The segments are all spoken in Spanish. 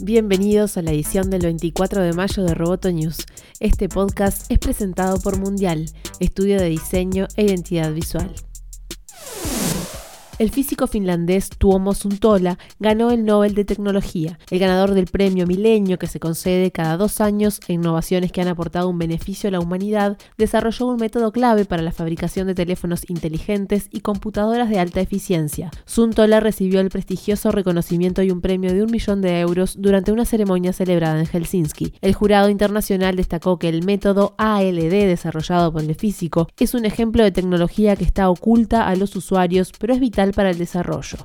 Bienvenidos a la edición del 24 de mayo de Roboto News. Este podcast es presentado por Mundial, estudio de diseño e identidad visual. El físico finlandés Tuomo Suntola ganó el Nobel de Tecnología, el ganador del premio Milenio que se concede cada dos años a innovaciones que han aportado un beneficio a la humanidad, desarrolló un método clave para la fabricación de teléfonos inteligentes y computadoras de alta eficiencia. Suntola recibió el prestigioso reconocimiento y un premio de un millón de euros durante una ceremonia celebrada en Helsinki. El jurado internacional destacó que el método ALD desarrollado por el físico es un ejemplo de tecnología que está oculta a los usuarios, pero es vital para el desarrollo.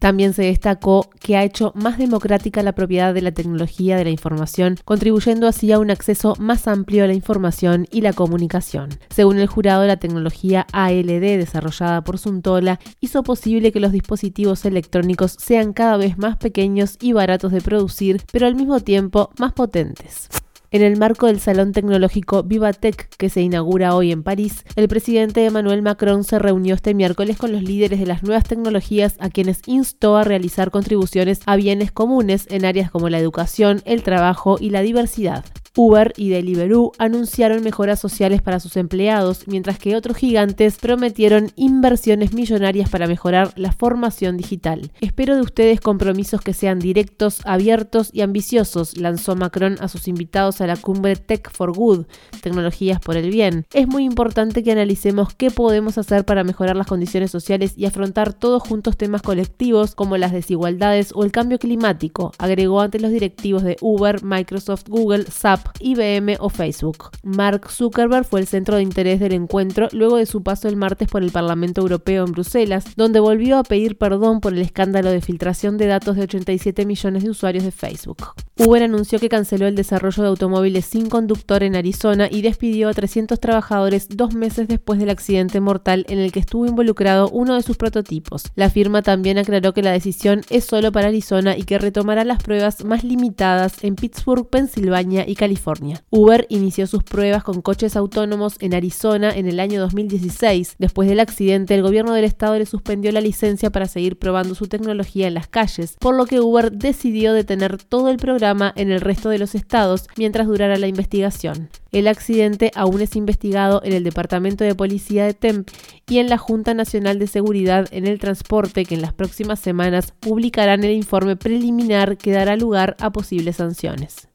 También se destacó que ha hecho más democrática la propiedad de la tecnología de la información, contribuyendo así a un acceso más amplio a la información y la comunicación. Según el jurado, la tecnología ALD desarrollada por Suntola hizo posible que los dispositivos electrónicos sean cada vez más pequeños y baratos de producir, pero al mismo tiempo más potentes. En el marco del Salón Tecnológico Vivatech que se inaugura hoy en París, el presidente Emmanuel Macron se reunió este miércoles con los líderes de las nuevas tecnologías a quienes instó a realizar contribuciones a bienes comunes en áreas como la educación, el trabajo y la diversidad. Uber y Deliveroo anunciaron mejoras sociales para sus empleados, mientras que otros gigantes prometieron inversiones millonarias para mejorar la formación digital. Espero de ustedes compromisos que sean directos, abiertos y ambiciosos, lanzó Macron a sus invitados a la cumbre Tech for Good, tecnologías por el bien. Es muy importante que analicemos qué podemos hacer para mejorar las condiciones sociales y afrontar todos juntos temas colectivos como las desigualdades o el cambio climático, agregó ante los directivos de Uber, Microsoft, Google, SAP, IBM o Facebook. Mark Zuckerberg fue el centro de interés del encuentro luego de su paso el martes por el Parlamento Europeo en Bruselas, donde volvió a pedir perdón por el escándalo de filtración de datos de 87 millones de usuarios de Facebook. Uber anunció que canceló el desarrollo de automóviles sin conductor en Arizona y despidió a 300 trabajadores dos meses después del accidente mortal en el que estuvo involucrado uno de sus prototipos. La firma también aclaró que la decisión es solo para Arizona y que retomará las pruebas más limitadas en Pittsburgh, Pensilvania y California Uber inició sus pruebas con coches autónomos en Arizona en el año 2016. Después del accidente, el gobierno del estado le suspendió la licencia para seguir probando su tecnología en las calles, por lo que Uber decidió detener todo el programa en el resto de los estados mientras durara la investigación. El accidente aún es investigado en el Departamento de Policía de Temp y en la Junta Nacional de Seguridad en el Transporte que en las próximas semanas publicarán el informe preliminar que dará lugar a posibles sanciones.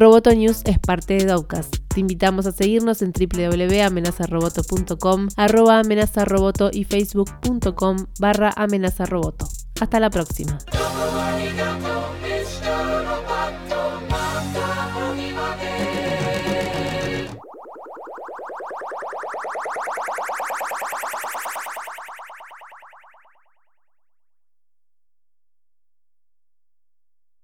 Roboto News es parte de Dowcast. Te invitamos a seguirnos en www.amenazaroboto.com, arroba amenazaroboto y facebook.com barra amenazaroboto. Hasta la próxima.